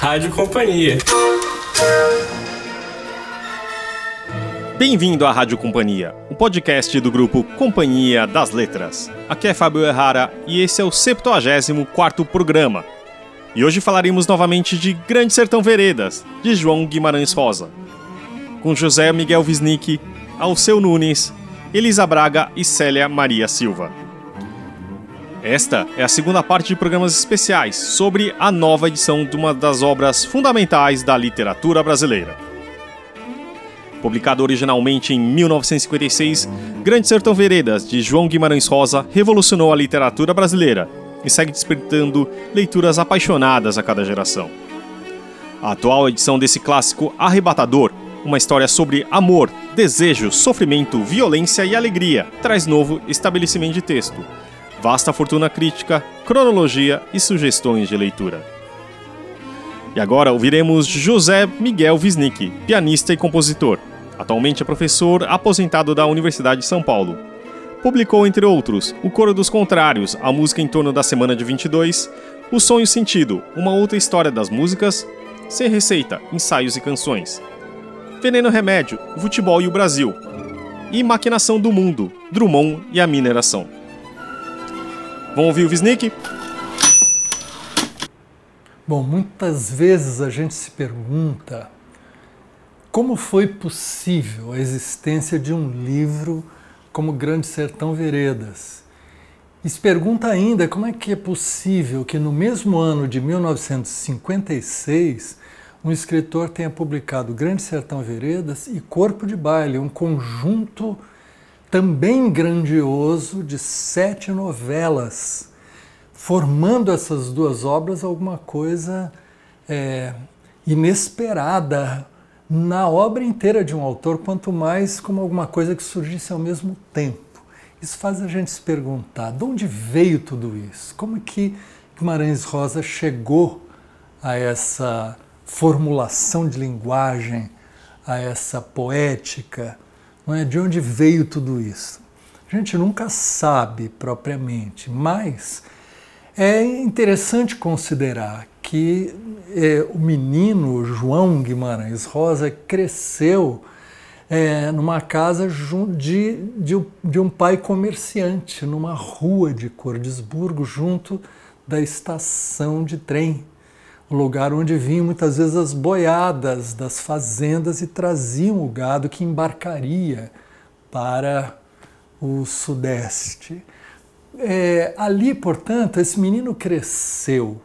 Rádio Companhia. Bem-vindo à Rádio Companhia, o podcast do grupo Companhia das Letras. Aqui é Fábio Errara e esse é o 74º programa. E hoje falaremos novamente de Grande Sertão Veredas, de João Guimarães Rosa. Com José Miguel Wisnik, Alceu Nunes, Elisa Braga e Célia Maria Silva. Esta é a segunda parte de programas especiais sobre a nova edição de uma das obras fundamentais da literatura brasileira. Publicado originalmente em 1956, Grande Sertão Veredas, de João Guimarães Rosa, revolucionou a literatura brasileira e segue despertando leituras apaixonadas a cada geração. A atual edição desse clássico arrebatador, uma história sobre amor, desejo, sofrimento, violência e alegria, traz novo estabelecimento de texto vasta fortuna crítica, cronologia e sugestões de leitura. E agora ouviremos José Miguel Wisnik, pianista e compositor. Atualmente é professor aposentado da Universidade de São Paulo. Publicou, entre outros, O Coro dos Contrários, a música em torno da Semana de 22, O Sonho Sentido, uma outra história das músicas, Sem Receita, ensaios e canções. Veneno Remédio, Futebol e o Brasil. E Maquinação do Mundo, Drummond e a Mineração. Vamos ouvir o Visnik? Bom, muitas vezes a gente se pergunta como foi possível a existência de um livro como Grande Sertão Veredas. E se pergunta ainda como é que é possível que no mesmo ano de 1956 um escritor tenha publicado Grande Sertão Veredas e Corpo de Baile, um conjunto também grandioso de sete novelas, formando essas duas obras alguma coisa é, inesperada na obra inteira de um autor, quanto mais como alguma coisa que surgisse ao mesmo tempo. Isso faz a gente se perguntar de onde veio tudo isso? Como que Guimarães Rosa chegou a essa formulação de linguagem, a essa poética? Não é? De onde veio tudo isso? A gente nunca sabe propriamente, mas é interessante considerar que é, o menino João Guimarães Rosa cresceu é, numa casa de, de, de, um pai comerciante, numa rua de Cordesburgo, junto da estação de trem o lugar onde vinham muitas vezes as boiadas das fazendas e traziam o gado que embarcaria para o sudeste. É, ali, portanto, esse menino cresceu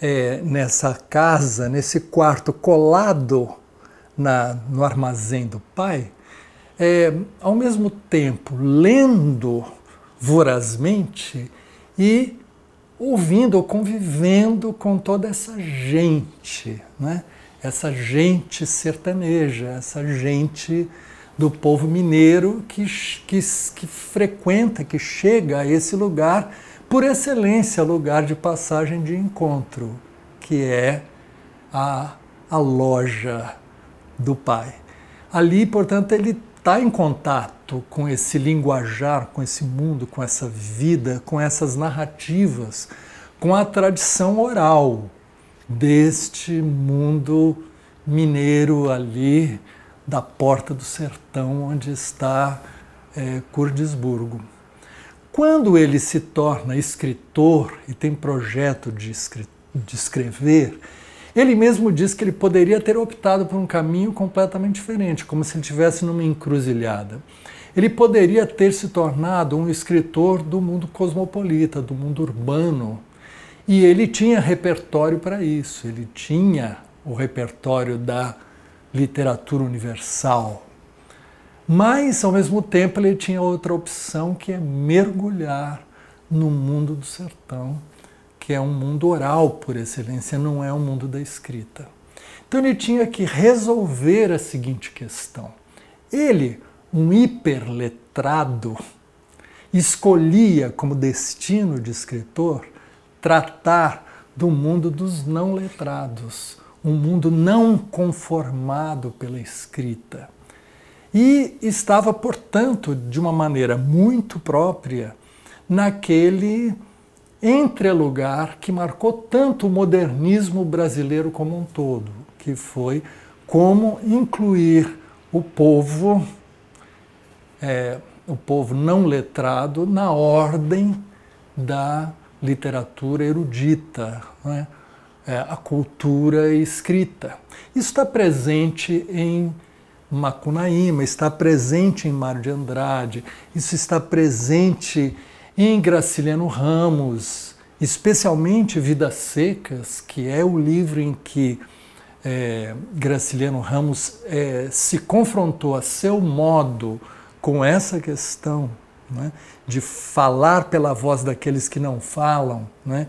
é, nessa casa, nesse quarto colado na, no armazém do pai, é, ao mesmo tempo lendo vorazmente e ouvindo ou convivendo com toda essa gente, né? essa gente sertaneja, essa gente do povo mineiro que, que, que frequenta, que chega a esse lugar, por excelência, lugar de passagem de encontro, que é a, a loja do pai. Ali, portanto, ele está em contato com esse linguajar, com esse mundo, com essa vida, com essas narrativas, com a tradição oral deste mundo mineiro ali da porta do sertão onde está é, Curdisburgo. Quando ele se torna escritor e tem projeto de, de escrever, ele mesmo diz que ele poderia ter optado por um caminho completamente diferente, como se ele estivesse numa encruzilhada. Ele poderia ter se tornado um escritor do mundo cosmopolita, do mundo urbano. E ele tinha repertório para isso, ele tinha o repertório da literatura universal. Mas, ao mesmo tempo, ele tinha outra opção que é mergulhar no mundo do sertão que é um mundo oral por excelência, não é um mundo da escrita. Então ele tinha que resolver a seguinte questão. Ele, um hiperletrado, escolhia como destino de escritor tratar do mundo dos não letrados, um mundo não conformado pela escrita. E estava, portanto, de uma maneira muito própria naquele entrelugar que marcou tanto o modernismo brasileiro como um todo, que foi como incluir o povo, é, o povo não letrado, na ordem da literatura erudita, né? é, a cultura escrita. Isso está presente em Macunaíma, está presente em Mário de Andrade, isso está presente em Graciliano Ramos, especialmente Vidas Secas, que é o livro em que é, Graciliano Ramos é, se confrontou a seu modo com essa questão né, de falar pela voz daqueles que não falam, né,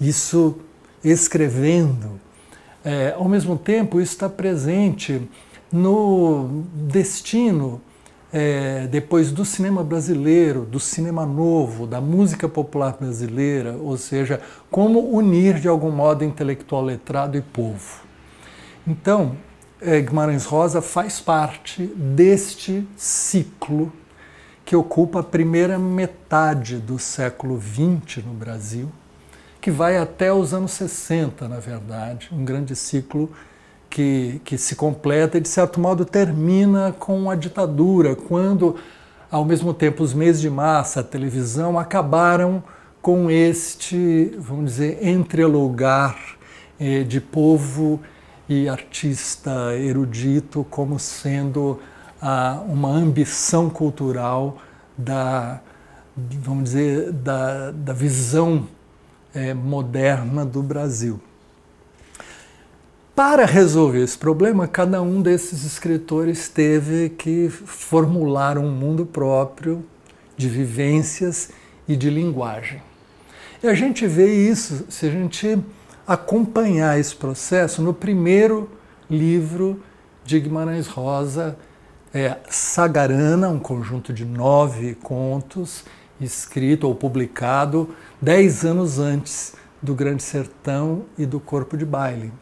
isso escrevendo. É, ao mesmo tempo, isso está presente no destino, é, depois do cinema brasileiro, do cinema novo, da música popular brasileira, ou seja, como unir de algum modo intelectual letrado e povo. Então, é, Guimarães Rosa faz parte deste ciclo que ocupa a primeira metade do século XX no Brasil, que vai até os anos 60, na verdade, um grande ciclo que, que se completa e, de certo modo, termina com a ditadura, quando, ao mesmo tempo, os meios de massa, a televisão, acabaram com este, vamos dizer, entrelugar eh, de povo e artista erudito como sendo a, uma ambição cultural da, vamos dizer, da, da visão é, moderna do Brasil. Para resolver esse problema, cada um desses escritores teve que formular um mundo próprio de vivências e de linguagem. E a gente vê isso se a gente acompanhar esse processo no primeiro livro de Guimarães Rosa, é, Sagarana, um conjunto de nove contos, escrito ou publicado dez anos antes do Grande Sertão e do Corpo de Baile.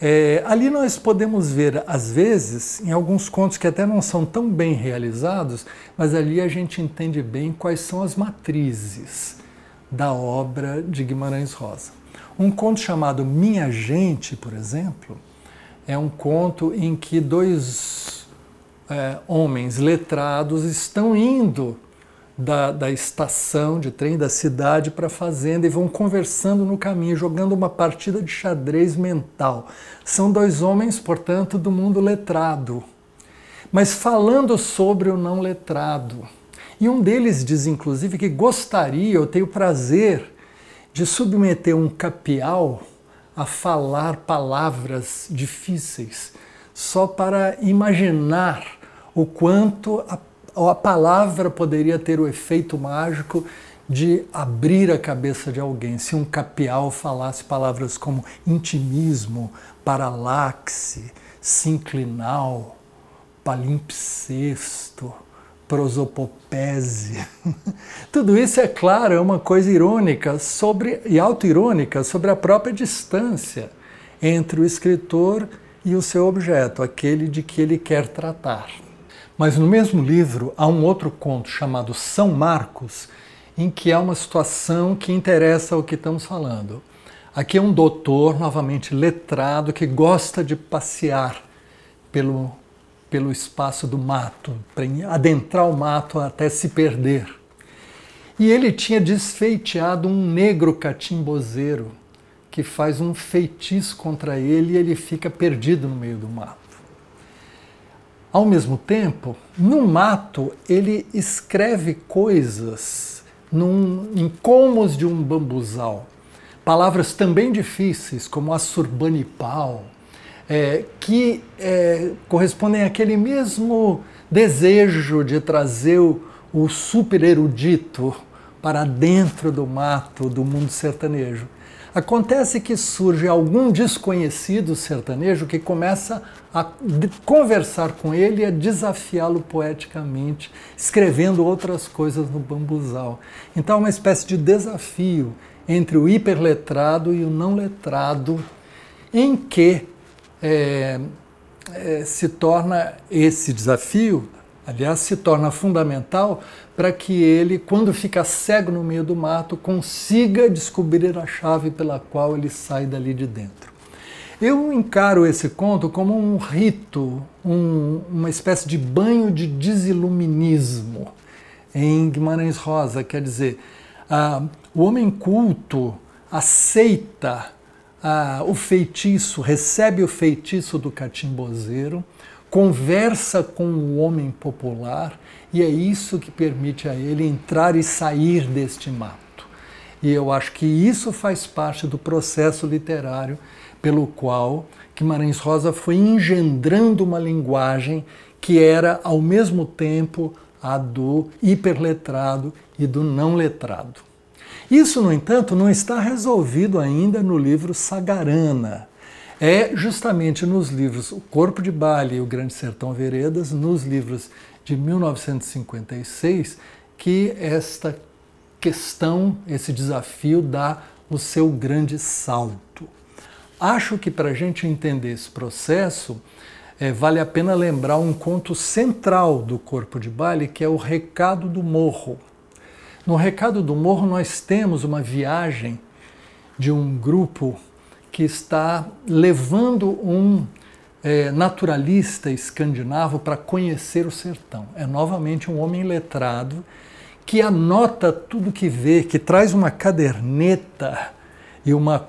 É, ali nós podemos ver, às vezes, em alguns contos que até não são tão bem realizados, mas ali a gente entende bem quais são as matrizes da obra de Guimarães Rosa. Um conto chamado Minha Gente, por exemplo, é um conto em que dois é, homens letrados estão indo da, da estação de trem da cidade para a fazenda e vão conversando no caminho, jogando uma partida de xadrez mental. São dois homens, portanto, do mundo letrado, mas falando sobre o não letrado. E um deles diz, inclusive, que gostaria, eu tenho prazer de submeter um capial a falar palavras difíceis, só para imaginar o quanto a, a palavra poderia ter o efeito mágico de abrir a cabeça de alguém. Se um capial falasse palavras como intimismo, paralaxe, sinclinal, palimpsesto, prosopopese. Tudo isso, é claro, é uma coisa irônica sobre, e autoirônica sobre a própria distância entre o escritor e o seu objeto, aquele de que ele quer tratar. Mas no mesmo livro há um outro conto chamado São Marcos, em que há uma situação que interessa ao que estamos falando. Aqui é um doutor, novamente letrado, que gosta de passear pelo, pelo espaço do mato, para adentrar o mato até se perder. E ele tinha desfeiteado um negro catimbozeiro que faz um feitiço contra ele e ele fica perdido no meio do mato. Ao mesmo tempo, no mato, ele escreve coisas num, em colmos de um bambuzal. Palavras também difíceis, como assurbanipal, é, que é, correspondem àquele mesmo desejo de trazer o, o super erudito para dentro do mato do mundo sertanejo. Acontece que surge algum desconhecido sertanejo que começa a conversar com ele e a desafiá-lo poeticamente, escrevendo outras coisas no bambuzal. Então é uma espécie de desafio entre o hiperletrado e o não letrado, em que é, é, se torna esse desafio, aliás, se torna fundamental para que ele, quando fica cego no meio do mato, consiga descobrir a chave pela qual ele sai dali de dentro. Eu encaro esse conto como um rito, um, uma espécie de banho de desiluminismo em Guimarães Rosa, quer dizer, ah, o homem culto aceita ah, o feitiço, recebe o feitiço do catimbozeiro, conversa com o homem popular e é isso que permite a ele entrar e sair deste mato. E eu acho que isso faz parte do processo literário pelo qual Guimarães Rosa foi engendrando uma linguagem que era ao mesmo tempo a do hiperletrado e do não letrado. Isso, no entanto, não está resolvido ainda no livro Sagarana. É justamente nos livros O Corpo de Baile e O Grande Sertão Veredas, nos livros de 1956, que esta questão, esse desafio dá o seu grande salto. Acho que para a gente entender esse processo, é, vale a pena lembrar um conto central do Corpo de Baile, que é o Recado do Morro. No Recado do Morro, nós temos uma viagem de um grupo que está levando um é, naturalista escandinavo para conhecer o sertão. É novamente um homem letrado que anota tudo que vê, que traz uma caderneta e uma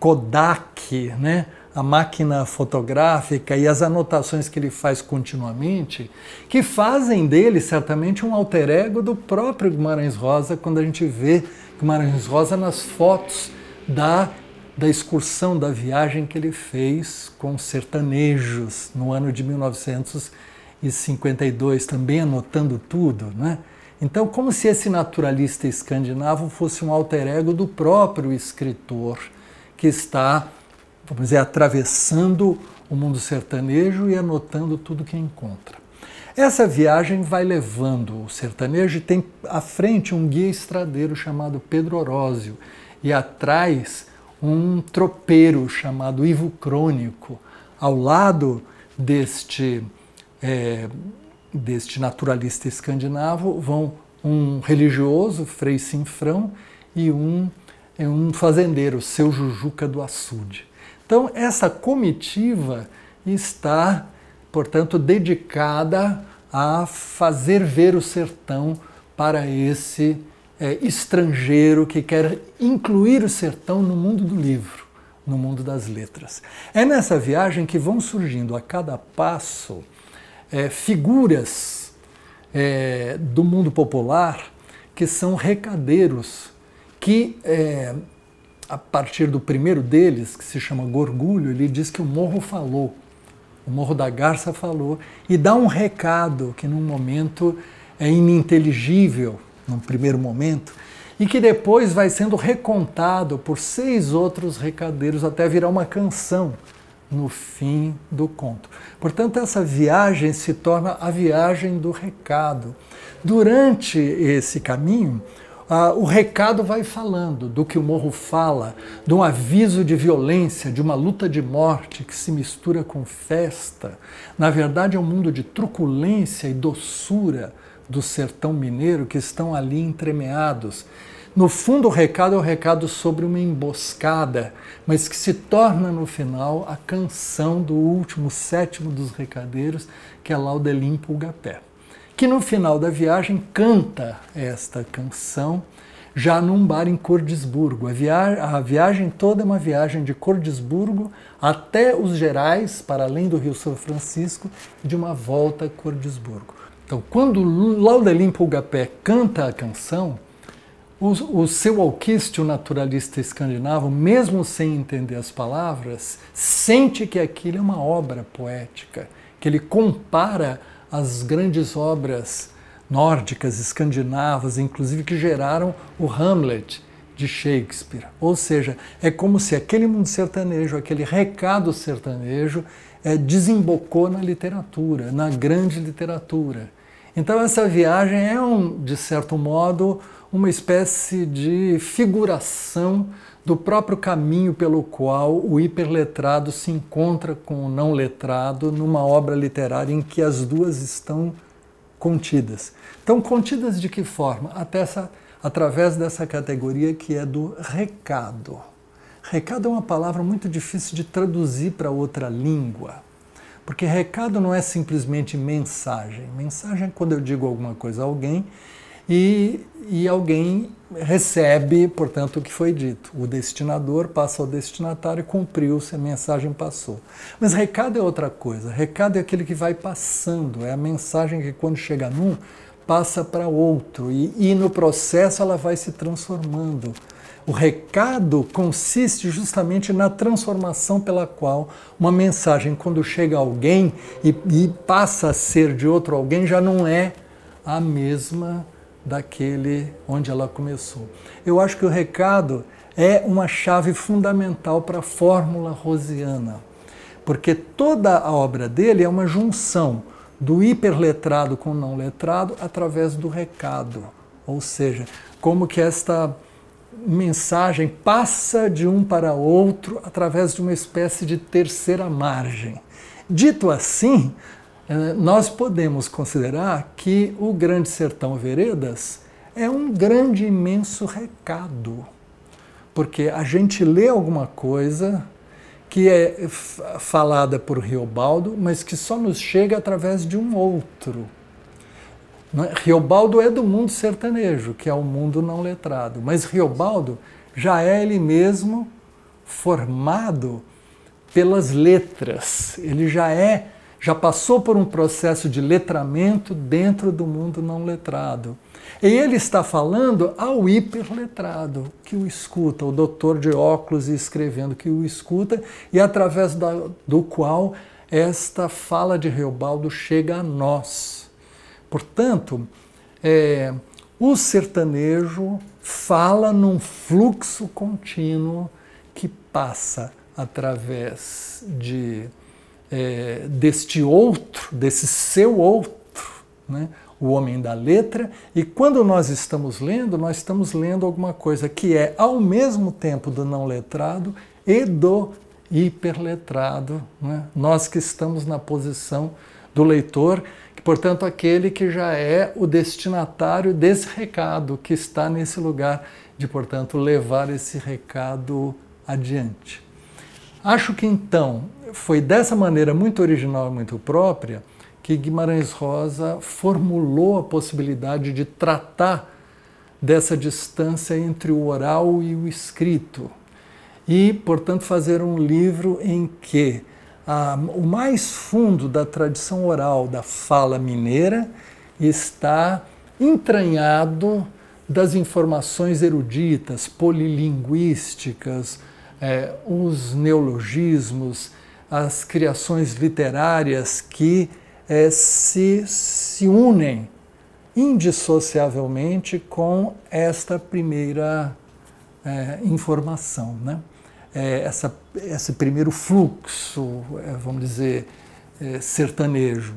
Kodak, né? a máquina fotográfica e as anotações que ele faz continuamente, que fazem dele certamente um alter ego do próprio Guimarães Rosa, quando a gente vê Guimarães Rosa nas fotos da, da excursão, da viagem que ele fez com sertanejos no ano de 1952, também anotando tudo, né? Então, como se esse naturalista escandinavo fosse um alter ego do próprio escritor que está vamos dizer, atravessando o mundo sertanejo e anotando tudo que encontra. Essa viagem vai levando o sertanejo e tem à frente um guia estradeiro chamado Pedro Orósio e atrás um tropeiro chamado Ivo Crônico. Ao lado deste, é, deste naturalista escandinavo vão um religioso, Frei Sinfrão, e um, é um fazendeiro, seu Jujuca do Açude. Então, essa comitiva está, portanto, dedicada a fazer ver o sertão para esse é, estrangeiro que quer incluir o sertão no mundo do livro, no mundo das letras. É nessa viagem que vão surgindo a cada passo é, figuras é, do mundo popular que são recadeiros, que é, a partir do primeiro deles, que se chama Gorgulho, ele diz que o morro falou, o Morro da Garça falou, e dá um recado que num momento é ininteligível, num primeiro momento, e que depois vai sendo recontado por seis outros recadeiros até virar uma canção no fim do conto. Portanto, essa viagem se torna a viagem do recado. Durante esse caminho, ah, o recado vai falando do que o morro fala, de um aviso de violência, de uma luta de morte que se mistura com festa. Na verdade, é um mundo de truculência e doçura do sertão mineiro que estão ali entremeados. No fundo, o recado é o recado sobre uma emboscada, mas que se torna no final a canção do último, sétimo dos recadeiros, que é Laudelim Pulgapé que no final da viagem canta esta canção já num bar em Cordesburgo. A, via a viagem toda é uma viagem de Cordesburgo até os Gerais, para além do Rio São Francisco, de uma volta a Cordesburgo. Então, quando Laudelin Pulgapé canta a canção, o, o seu alquiste, o naturalista escandinavo, mesmo sem entender as palavras, sente que aquilo é uma obra poética, que ele compara as grandes obras nórdicas, escandinavas, inclusive que geraram o Hamlet de Shakespeare. Ou seja, é como se aquele mundo sertanejo, aquele recado sertanejo, é, desembocou na literatura, na grande literatura. Então essa viagem é, um, de certo modo, uma espécie de figuração do próprio caminho pelo qual o hiperletrado se encontra com o não letrado numa obra literária em que as duas estão contidas. Então, contidas de que forma? Até essa, através dessa categoria que é do recado. Recado é uma palavra muito difícil de traduzir para outra língua. Porque recado não é simplesmente mensagem. Mensagem é quando eu digo alguma coisa a alguém e, e alguém recebe, portanto, o que foi dito. O destinador passa ao destinatário e cumpriu-se, a mensagem passou. Mas recado é outra coisa. Recado é aquele que vai passando, é a mensagem que quando chega num, passa para outro e, e no processo ela vai se transformando. O recado consiste justamente na transformação pela qual uma mensagem, quando chega a alguém e, e passa a ser de outro alguém, já não é a mesma daquele onde ela começou. Eu acho que o recado é uma chave fundamental para a fórmula rosiana, porque toda a obra dele é uma junção do hiperletrado com o não letrado através do recado, ou seja, como que esta mensagem passa de um para outro através de uma espécie de terceira margem. Dito assim, eh, nós podemos considerar que o Grande Sertão Veredas é um grande, imenso recado. Porque a gente lê alguma coisa que é falada por Riobaldo, mas que só nos chega através de um outro. É? Riobaldo é do mundo sertanejo, que é o mundo não letrado, mas Riobaldo já é ele mesmo formado pelas letras, ele já é já passou por um processo de letramento dentro do mundo não letrado. E ele está falando ao hiperletrado, que o escuta, o doutor de óculos escrevendo que o escuta, e através da, do qual esta fala de Reobaldo chega a nós. Portanto, é, o sertanejo fala num fluxo contínuo que passa através de é, deste outro, desse seu outro, né? o homem da letra, e quando nós estamos lendo, nós estamos lendo alguma coisa que é ao mesmo tempo do não letrado e do hiperletrado, né? nós que estamos na posição do leitor, portanto, aquele que já é o destinatário desse recado, que está nesse lugar de, portanto, levar esse recado adiante. Acho que então foi dessa maneira muito original e muito própria que Guimarães Rosa formulou a possibilidade de tratar dessa distância entre o oral e o escrito. E, portanto, fazer um livro em que ah, o mais fundo da tradição oral da fala mineira está entranhado das informações eruditas, polilinguísticas, é, os neologismos, as criações literárias que é, se, se unem indissociavelmente com esta primeira é, informação, né? É, essa, esse primeiro fluxo, é, vamos dizer, é, sertanejo.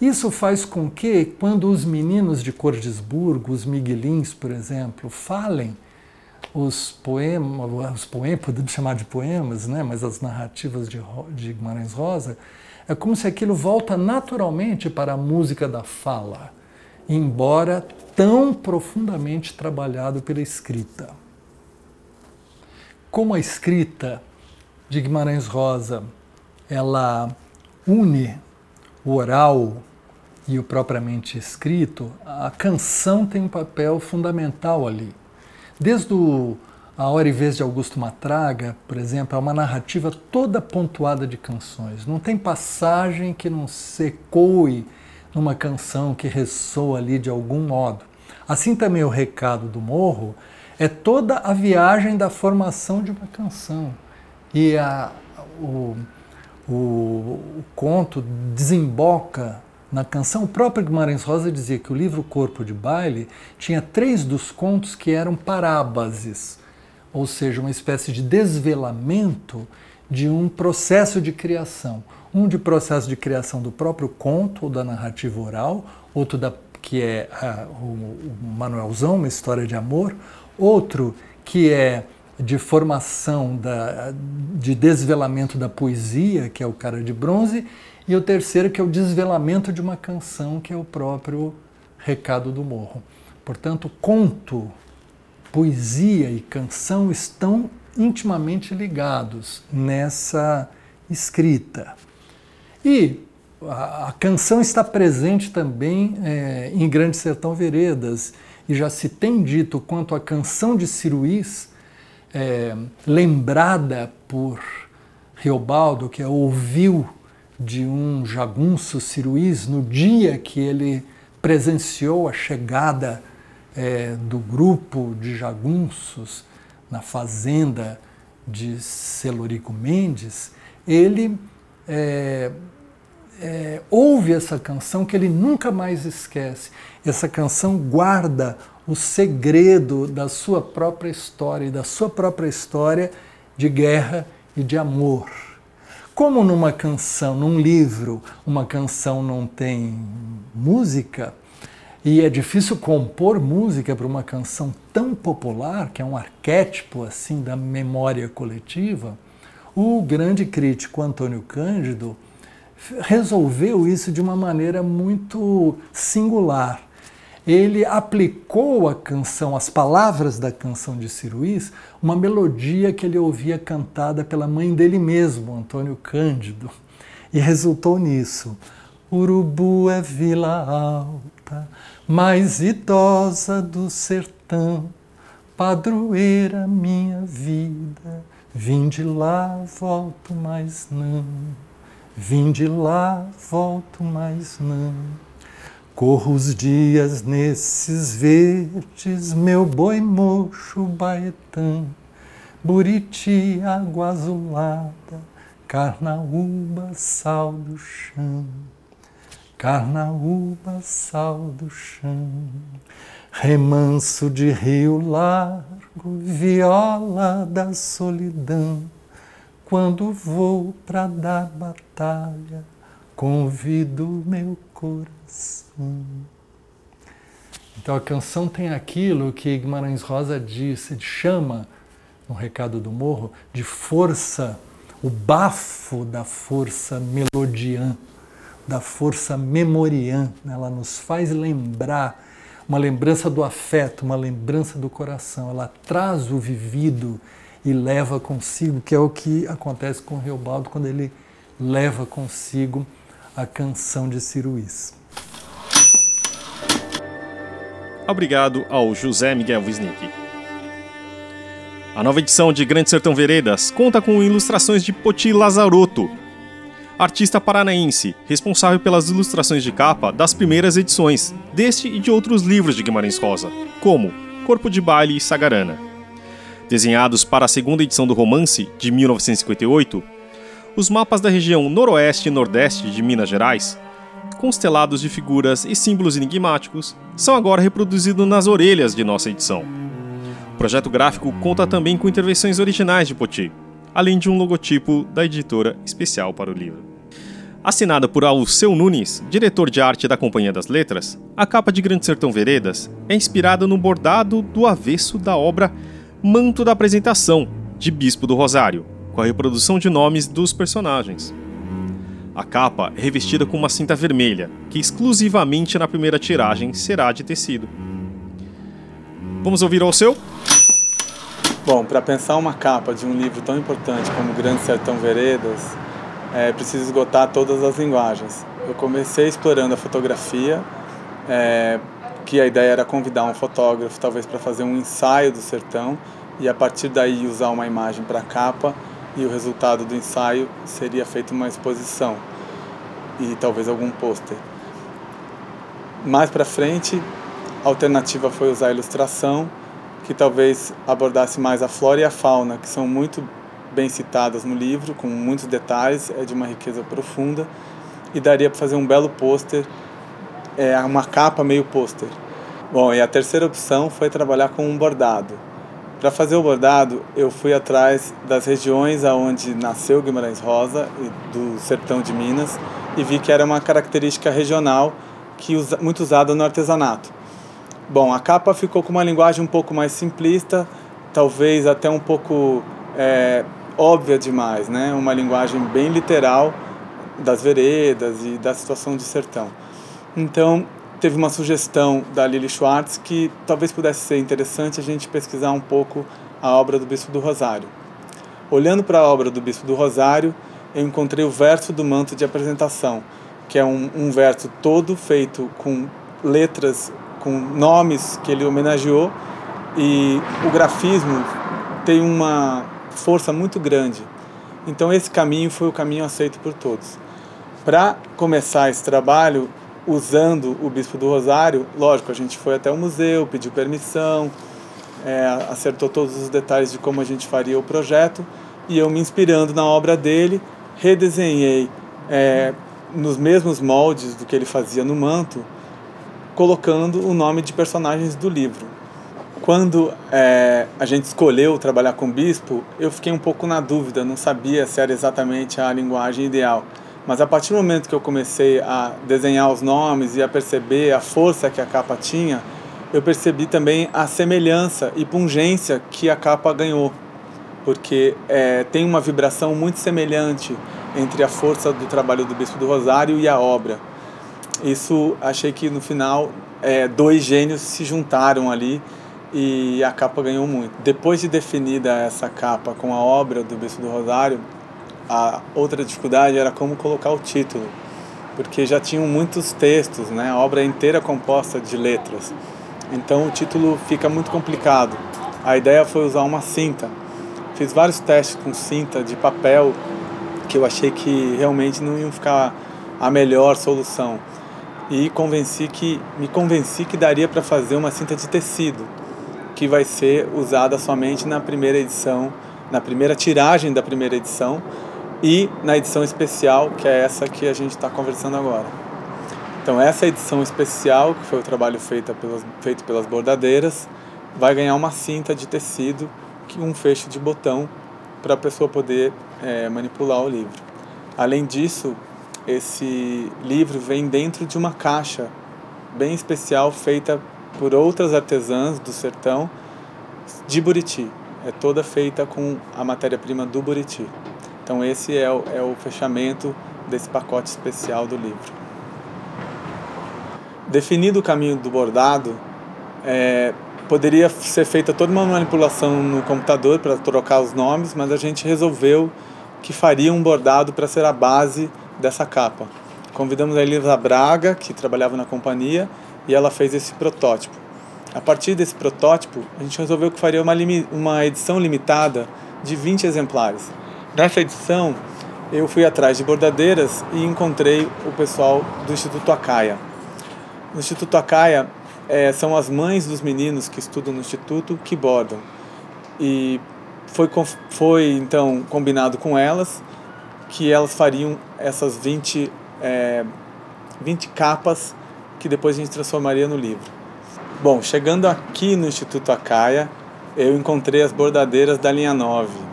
Isso faz com que, quando os meninos de Cordesburgo, os miguelins, por exemplo, falem os poemas, os poemas, podemos chamar de poemas, né? mas as narrativas de, de Guimarães Rosa, é como se aquilo volta naturalmente para a música da fala, embora tão profundamente trabalhado pela escrita. Como a escrita de Guimarães Rosa, ela une o oral e o propriamente escrito, a canção tem um papel fundamental ali. Desde o, A Hora e Vez de Augusto Matraga, por exemplo, é uma narrativa toda pontuada de canções. Não tem passagem que não se ecoe numa canção que ressoa ali de algum modo. Assim também o Recado do Morro é toda a viagem da formação de uma canção. E a, o, o, o conto desemboca na canção, o próprio Guimarães Rosa dizia que o livro Corpo de Baile tinha três dos contos que eram parábases, ou seja, uma espécie de desvelamento de um processo de criação. Um de processo de criação do próprio conto ou da narrativa oral, outro da, que é a, o, o Manuelzão, uma história de amor, outro que é de formação, da, de desvelamento da poesia, que é o Cara de Bronze, e o terceiro, que é o desvelamento de uma canção, que é o próprio Recado do Morro. Portanto, conto, poesia e canção estão intimamente ligados nessa escrita. E a, a canção está presente também é, em Grande Sertão Veredas, e já se tem dito quanto a canção de Ciruís, é, lembrada por Riobaldo, que ouviu de um jagunço Ciruís no dia que ele presenciou a chegada é, do grupo de jagunços na fazenda de Celorico Mendes, ele é, é, ouve essa canção que ele nunca mais esquece. Essa canção guarda o segredo da sua própria história e da sua própria história de guerra e de amor. Como numa canção, num livro, uma canção não tem música, e é difícil compor música para uma canção tão popular, que é um arquétipo assim da memória coletiva, o grande crítico Antônio Cândido resolveu isso de uma maneira muito singular. Ele aplicou à canção, as palavras da canção de Ciruís, uma melodia que ele ouvia cantada pela mãe dele mesmo, Antônio Cândido, e resultou nisso. Urubu é vila alta, mais idosa do sertão, padroeira minha vida, vim de lá, volto mais não. Vim de lá, volto mais não. Corro os dias nesses verdes, meu boi mocho baetão, Buriti, água azulada, carnaúba, sal do chão. Carnaúba, sal do chão, remanso de rio largo, viola da solidão. Quando vou para dar batalha, convido meu coração. Então a canção tem aquilo que Guimarães Rosa disse, chama no Recado do Morro de força, o bafo da força melodiana da força memoriã, ela nos faz lembrar uma lembrança do afeto, uma lembrança do coração, ela traz o vivido e leva consigo, que é o que acontece com o Reobaldo quando ele leva consigo a canção de Ciruís. Obrigado ao José Miguel Wisnik. A nova edição de Grande Sertão Veredas conta com ilustrações de Poti Lazarotto, artista paranaense, responsável pelas ilustrações de capa das primeiras edições deste e de outros livros de Guimarães Rosa, como Corpo de Baile e Sagarana. Desenhados para a segunda edição do romance, de 1958, os mapas da região noroeste e nordeste de Minas Gerais, constelados de figuras e símbolos enigmáticos, são agora reproduzidos nas orelhas de nossa edição. O projeto gráfico conta também com intervenções originais de Poti, além de um logotipo da editora especial para o livro. Assinada por Alceu Nunes, diretor de arte da Companhia das Letras, a capa de Grande Sertão Veredas é inspirada no bordado do avesso da obra Manto da Apresentação, de Bispo do Rosário, com a reprodução de nomes dos personagens. A capa é revestida com uma cinta vermelha, que exclusivamente na primeira tiragem será de tecido. Vamos ouvir ao seu? Bom, para pensar uma capa de um livro tão importante como Grande Sertão Veredas, é preciso esgotar todas as linguagens. Eu comecei explorando a fotografia, é, que a ideia era convidar um fotógrafo, talvez para fazer um ensaio do sertão, e a partir daí usar uma imagem para capa, e o resultado do ensaio seria feita uma exposição e talvez algum pôster. Mais para frente, a alternativa foi usar a ilustração que talvez abordasse mais a flora e a fauna, que são muito bem citadas no livro, com muitos detalhes, é de uma riqueza profunda, e daria para fazer um belo pôster, é, uma capa meio pôster. Bom, e a terceira opção foi trabalhar com um bordado. Para fazer o bordado, eu fui atrás das regiões aonde nasceu Guimarães Rosa, do sertão de Minas, e vi que era uma característica regional que usa, muito usada no artesanato. Bom, a capa ficou com uma linguagem um pouco mais simplista, talvez até um pouco é, óbvia demais, né? Uma linguagem bem literal das veredas e da situação de sertão. Então, teve uma sugestão da Lily Schwartz que talvez pudesse ser interessante a gente pesquisar um pouco a obra do Bispo do Rosário. Olhando para a obra do Bispo do Rosário, eu encontrei o verso do manto de apresentação, que é um, um verso todo feito com letras, com nomes que ele homenageou, e o grafismo tem uma força muito grande. Então esse caminho foi o caminho aceito por todos. Para começar esse trabalho, usando o Bispo do Rosário, lógico, a gente foi até o museu, pediu permissão, é, acertou todos os detalhes de como a gente faria o projeto, e eu me inspirando na obra dele, redesenhei é, nos mesmos moldes do que ele fazia no manto, colocando o nome de personagens do livro. Quando é, a gente escolheu trabalhar com bispo, eu fiquei um pouco na dúvida, não sabia se era exatamente a linguagem ideal. Mas a partir do momento que eu comecei a desenhar os nomes e a perceber a força que a capa tinha, eu percebi também a semelhança e pungência que a capa ganhou, porque é, tem uma vibração muito semelhante entre a força do trabalho do Bispo do Rosário e a obra. Isso achei que no final é, dois gênios se juntaram ali e a capa ganhou muito. Depois de definida essa capa com a obra do Bispo do Rosário, a outra dificuldade era como colocar o título, porque já tinham muitos textos, né? A obra é inteira composta de letras. Então o título fica muito complicado. A ideia foi usar uma cinta. Fiz vários testes com cinta de papel que eu achei que realmente não iam ficar a melhor solução. E convenci que me convenci que daria para fazer uma cinta de tecido que vai ser usada somente na primeira edição, na primeira tiragem da primeira edição e na edição especial, que é essa que a gente está conversando agora. Então, essa edição especial, que foi o trabalho feito pelas, feito pelas bordadeiras, vai ganhar uma cinta de tecido, um fecho de botão, para a pessoa poder é, manipular o livro. Além disso, esse livro vem dentro de uma caixa bem especial feita por outras artesãs do sertão de Buriti. É toda feita com a matéria-prima do Buriti. Então esse é o, é o fechamento desse pacote especial do livro. Definido o caminho do bordado, é, poderia ser feita toda uma manipulação no computador para trocar os nomes, mas a gente resolveu que faria um bordado para ser a base dessa capa. Convidamos a Elisa Braga, que trabalhava na companhia, e ela fez esse protótipo. A partir desse protótipo, a gente resolveu que faria uma, uma edição limitada de 20 exemplares. Nessa edição, eu fui atrás de bordadeiras e encontrei o pessoal do Instituto Acaia. No Instituto Acaia, é, são as mães dos meninos que estudam no Instituto que bordam. E foi, foi então combinado com elas que elas fariam essas 20, é, 20 capas que depois a gente transformaria no livro. Bom, chegando aqui no Instituto Acaia, eu encontrei as bordadeiras da linha 9,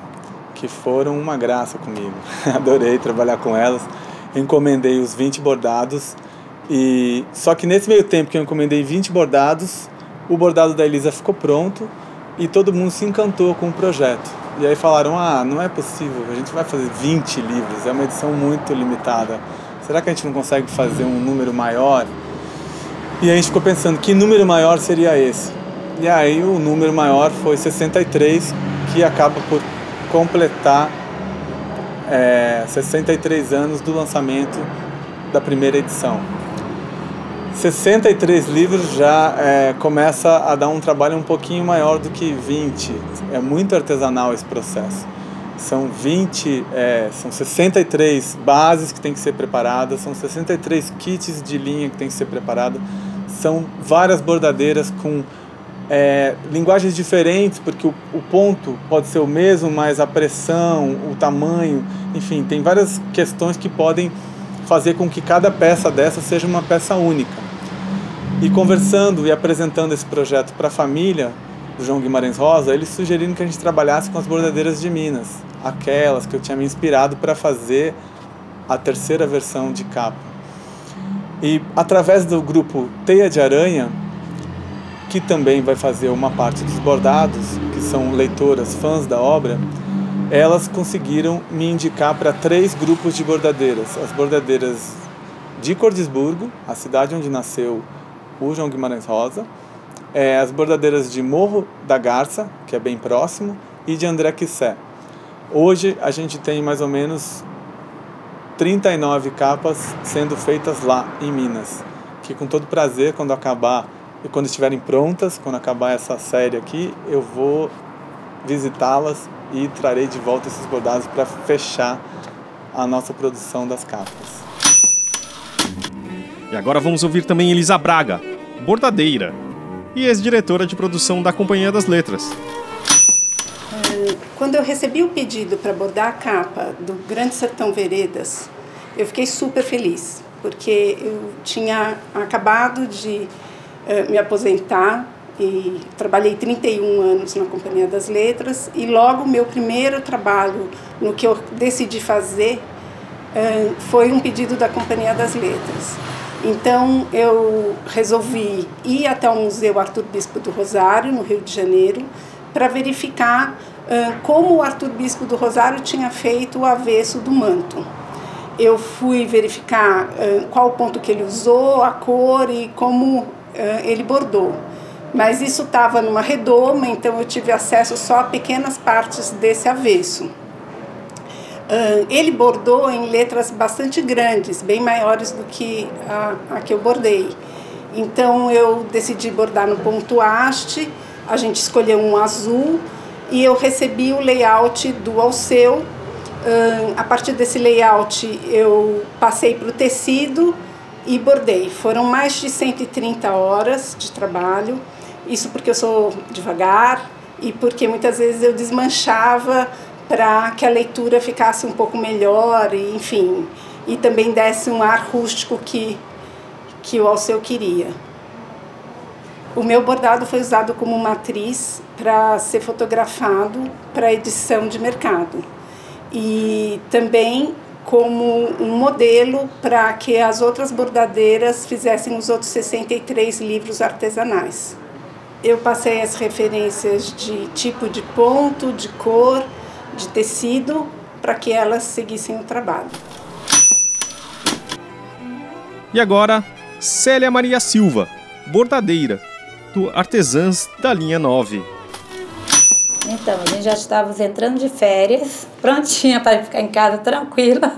que foram uma graça comigo. Adorei trabalhar com elas. Encomendei os 20 bordados e só que nesse meio tempo que eu encomendei 20 bordados, o bordado da Elisa ficou pronto e todo mundo se encantou com o projeto. E aí falaram: "Ah, não é possível, a gente vai fazer 20 livros, é uma edição muito limitada. Será que a gente não consegue fazer um número maior?" E a gente ficou pensando que número maior seria esse. E aí o número maior foi 63, que acaba por completar é, 63 anos do lançamento da primeira edição. 63 livros já é, começa a dar um trabalho um pouquinho maior do que 20. É muito artesanal esse processo. São 20, é, são 63 bases que tem que ser preparadas, são 63 kits de linha que tem que ser preparado, são várias bordadeiras com é, linguagens diferentes, porque o, o, ponto pode ser o mesmo, mas a pressão, o tamanho, enfim, tem várias questões que podem fazer com que cada peça dessa seja uma peça única. E conversando e apresentando esse projeto para a família do João Guimarães Rosa, eles sugeriram que a gente trabalhasse com as bordadeiras de Minas, aquelas que eu tinha me inspirado para fazer a terceira versão de capa. E através do grupo Teia de Aranha, que também vai fazer uma parte dos bordados, que são leitoras fãs da obra, elas conseguiram me indicar para três grupos de bordadeiras. As bordadeiras de Cordisburgo, a cidade onde nasceu o João Guimarães Rosa, é, as bordadeiras de Morro da Garça, que é bem próximo, e de André Quissé. Hoje a gente tem mais ou menos 39 capas sendo feitas lá em Minas, que com todo prazer, quando acabar e quando estiverem prontas, quando acabar essa série aqui, eu vou visitá-las e trarei de volta esses bordados para fechar a nossa produção das capas. E agora vamos ouvir também Elisa Braga, bordadeira e ex-diretora de produção da Companhia das Letras. Quando eu recebi o pedido para bordar a capa do Grande Sertão Veredas, eu fiquei super feliz, porque eu tinha acabado de me aposentar e trabalhei 31 anos na Companhia das Letras e logo meu primeiro trabalho no que eu decidi fazer uh, foi um pedido da Companhia das Letras. Então eu resolvi ir até o Museu Arthur Bispo do Rosário, no Rio de Janeiro, para verificar uh, como o Arthur Bispo do Rosário tinha feito o avesso do manto. Eu fui verificar uh, qual o ponto que ele usou, a cor e como ele bordou. Mas isso estava numa redoma, então eu tive acesso só a pequenas partes desse avesso. Uh, ele bordou em letras bastante grandes, bem maiores do que a, a que eu bordei. Então eu decidi bordar no ponto haste, a gente escolheu um azul e eu recebi o layout do Alceu. Uh, a partir desse layout eu passei para o tecido e bordei. Foram mais de 130 horas de trabalho, isso porque eu sou devagar e porque muitas vezes eu desmanchava para que a leitura ficasse um pouco melhor, e, enfim, e também desse um ar rústico que, que o Alceu queria. O meu bordado foi usado como matriz para ser fotografado para edição de mercado e também como um modelo para que as outras bordadeiras fizessem os outros 63 livros artesanais. Eu passei as referências de tipo de ponto, de cor, de tecido para que elas seguissem o trabalho. E agora, Célia Maria Silva, bordadeira, do Artesãs da linha 9. Então, a gente já estava entrando de férias, prontinha para ficar em casa tranquila.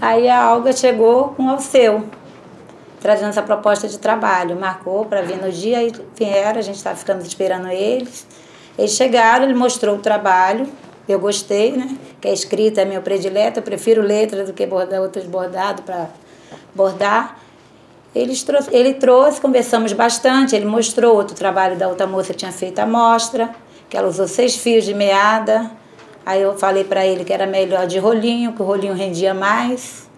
Aí a Alga chegou com o seu, trazendo essa proposta de trabalho. Marcou para vir no dia e vieram, a gente estava ficando esperando eles. Eles chegaram, ele mostrou o trabalho, eu gostei, né? Que a escrita é meu predileto, eu prefiro letra do que bordar, outros bordados para bordar. Ele trouxe, ele trouxe, conversamos bastante, ele mostrou outro trabalho da outra moça que tinha feito a mostra, que ela usou seis fios de meada. Aí eu falei para ele que era melhor de rolinho, que o rolinho rendia mais.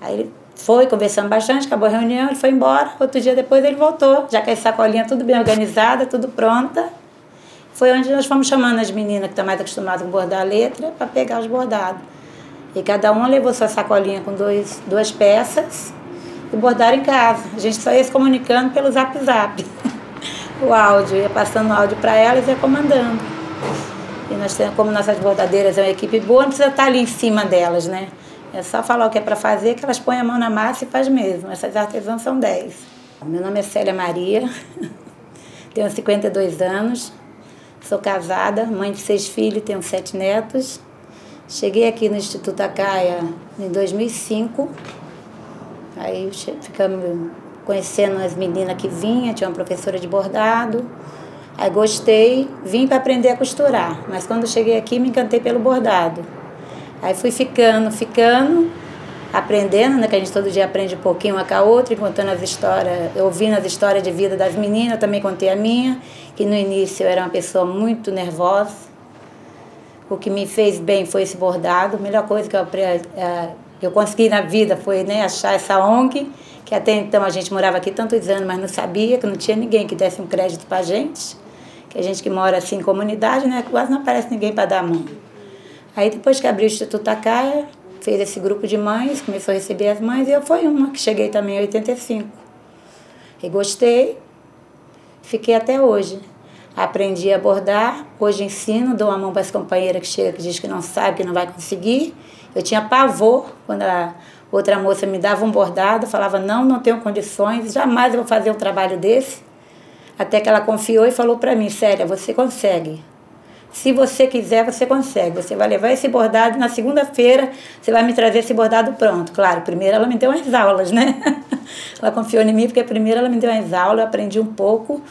Aí ele foi, conversamos bastante, acabou a reunião, ele foi embora. Outro dia depois ele voltou, já com a sacolinha tudo bem organizada, tudo pronta. Foi onde nós fomos chamando as meninas que estão mais acostumadas com bordar a letra para pegar os bordados. E cada uma levou sua sacolinha com dois, duas peças e bordaram em casa. A gente só ia se comunicando pelo zap zap. o áudio, ia passando o áudio para elas e ia comandando. E nós temos, como nossas bordadeiras é uma equipe boa, não precisa estar ali em cima delas, né? É só falar o que é para fazer que elas põem a mão na massa e faz mesmo. Essas artesãs são 10. Meu nome é Célia Maria, tenho 52 anos, Sou casada, mãe de seis filhos, tenho sete netos. Cheguei aqui no Instituto Acaia em 2005. Aí ficamos conhecendo as meninas que vinham, tinha uma professora de bordado. Aí gostei, vim para aprender a costurar. Mas quando cheguei aqui, me encantei pelo bordado. Aí fui ficando, ficando aprendendo, né? Que a gente todo dia aprende um pouquinho uma com a outra, e contando as histórias, ouvindo as histórias de vida das meninas, eu também contei a minha, que no início eu era uma pessoa muito nervosa. O que me fez bem foi esse bordado. A melhor coisa que eu, é, eu consegui na vida foi né, achar essa ONG, que até então a gente morava aqui tantos anos, mas não sabia, que não tinha ninguém que desse um crédito para a gente. Que a gente que mora assim em comunidade, né, quase não aparece ninguém para dar a mão. Aí depois que abriu o Instituto Acaia, fez esse grupo de mães, começou a receber as mães, e eu fui uma, que cheguei também em 85. E gostei, fiquei até hoje. Aprendi a bordar, hoje ensino, dou uma mão para as companheiras que chega que diz que não sabe, que não vai conseguir. Eu tinha pavor quando a outra moça me dava um bordado, falava: "Não, não tenho condições, jamais vou fazer um trabalho desse". Até que ela confiou e falou para mim: "Célia, você consegue. Se você quiser, você consegue. Você vai levar esse bordado na segunda-feira, você vai me trazer esse bordado pronto". Claro, primeiro ela me deu umas aulas, né? ela confiou em mim porque primeiro ela me deu umas aulas, eu aprendi um pouco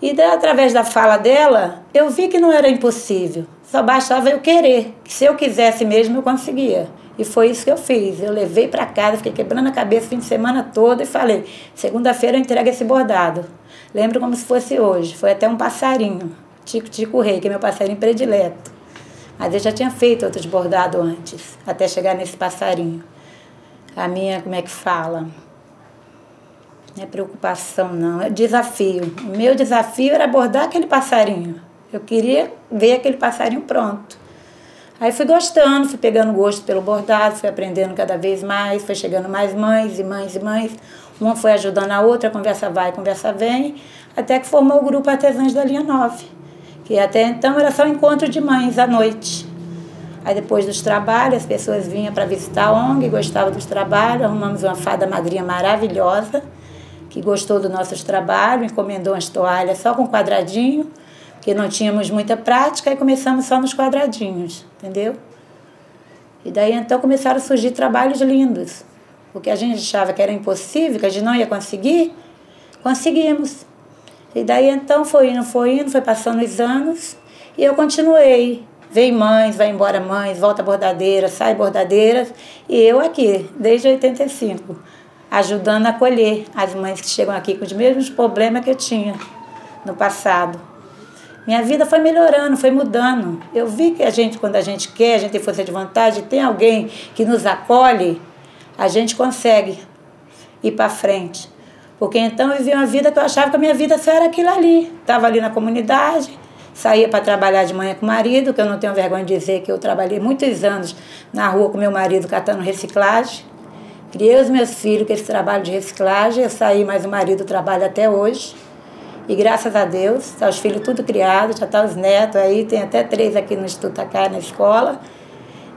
e através da fala dela, eu vi que não era impossível. Só bastava eu querer. Que se eu quisesse mesmo, eu conseguia. E foi isso que eu fiz. Eu levei para casa, fiquei quebrando a cabeça o fim de semana todo e falei: segunda-feira eu entrego esse bordado. Lembro como se fosse hoje. Foi até um passarinho, Tico Tico Rei, que é meu passarinho predileto. Mas eu já tinha feito outros bordados antes, até chegar nesse passarinho. A minha, como é que fala? Não é preocupação, não, é desafio. O meu desafio era abordar aquele passarinho. Eu queria ver aquele passarinho pronto. Aí fui gostando, fui pegando gosto pelo bordado, fui aprendendo cada vez mais, foi chegando mais mães e mães e mães. Uma foi ajudando a outra, conversa vai, conversa vem, até que formou o grupo Artesãs da Linha 9, que até então era só um encontro de mães à noite. Aí depois dos trabalhos, as pessoas vinham para visitar a ONG, gostavam dos trabalhos, arrumamos uma fada magrinha maravilhosa, que gostou do nosso trabalho, encomendou umas toalhas só com quadradinho, porque não tínhamos muita prática e começamos só nos quadradinhos, entendeu? E daí então começaram a surgir trabalhos lindos. O que a gente achava que era impossível, que a gente não ia conseguir, conseguimos. E daí então foi indo, foi indo, foi passando os anos e eu continuei. Vem mães, vai embora mães, volta bordadeira, sai bordadeiras e eu aqui, desde 85 ajudando a acolher as mães que chegam aqui com os mesmos problemas que eu tinha no passado. Minha vida foi melhorando, foi mudando. Eu vi que a gente, quando a gente quer, a gente tem força de vontade, tem alguém que nos acolhe, a gente consegue ir para frente. Porque então eu vivi uma vida que eu achava que a minha vida só era aquilo ali. Estava ali na comunidade, saía para trabalhar de manhã com o marido, que eu não tenho vergonha de dizer que eu trabalhei muitos anos na rua com meu marido catando reciclagem. Criei os meus filhos com esse trabalho de reciclagem. Eu saí, mas o marido trabalha até hoje. E graças a Deus, tá os filhos tudo criados, já tá os netos aí, tem até três aqui no Instituto Tacai, na escola.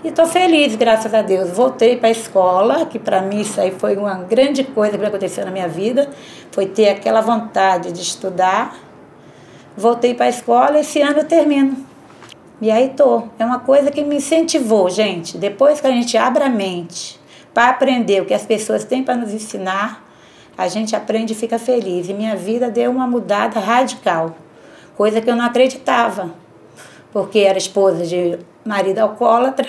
E estou feliz, graças a Deus. Voltei para a escola, que para mim isso aí foi uma grande coisa que aconteceu na minha vida, foi ter aquela vontade de estudar. Voltei para a escola esse ano eu termino. E aí tô. É uma coisa que me incentivou, gente. Depois que a gente abre a mente para aprender o que as pessoas têm para nos ensinar, a gente aprende e fica feliz. E minha vida deu uma mudada radical, coisa que eu não acreditava, porque era esposa de marido alcoólatra,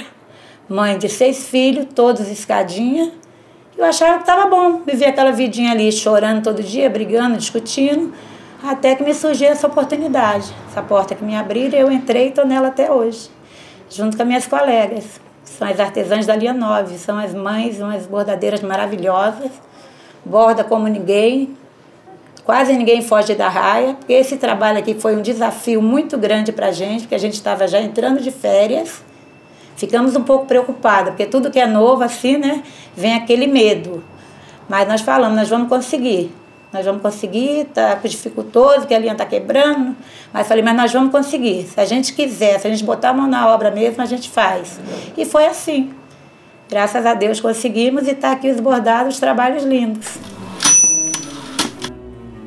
mãe de seis filhos, todos escadinha. Eu achava que estava bom viver aquela vidinha ali, chorando todo dia, brigando, discutindo, até que me surgiu essa oportunidade. Essa porta que me abriram, eu entrei e estou nela até hoje, junto com as minhas colegas são as artesãs da Linha 9, são as mães, umas bordadeiras maravilhosas, borda como ninguém, quase ninguém foge da raia, esse trabalho aqui foi um desafio muito grande para a gente, porque a gente estava já entrando de férias, ficamos um pouco preocupados, porque tudo que é novo assim, né, vem aquele medo. Mas nós falamos, nós vamos conseguir. Nós vamos conseguir, tá dificultoso, que a linha está quebrando. Mas falei, mas nós vamos conseguir. Se a gente quiser, se a gente botar a mão na obra mesmo, a gente faz. E foi assim. Graças a Deus conseguimos e está aqui os bordados, os trabalhos lindos.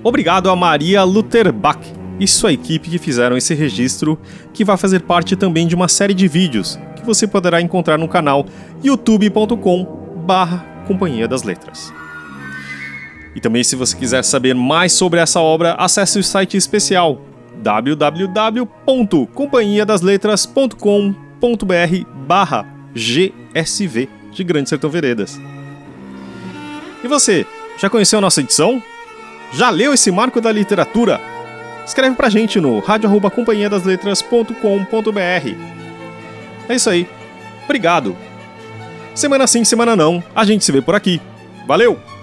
Obrigado a Maria Lutherbach e sua equipe que fizeram esse registro, que vai fazer parte também de uma série de vídeos que você poderá encontrar no canal youtube.com/barra Companhia das Letras. E também, se você quiser saber mais sobre essa obra, acesse o site especial www.companhiadasletras.com.br barra GSV de Grande Sertão Veredas. E você, já conheceu nossa edição? Já leu esse marco da literatura? Escreve pra gente no radio@companhiadasletras.com.br. É isso aí. Obrigado. Semana sim, semana não, a gente se vê por aqui. Valeu!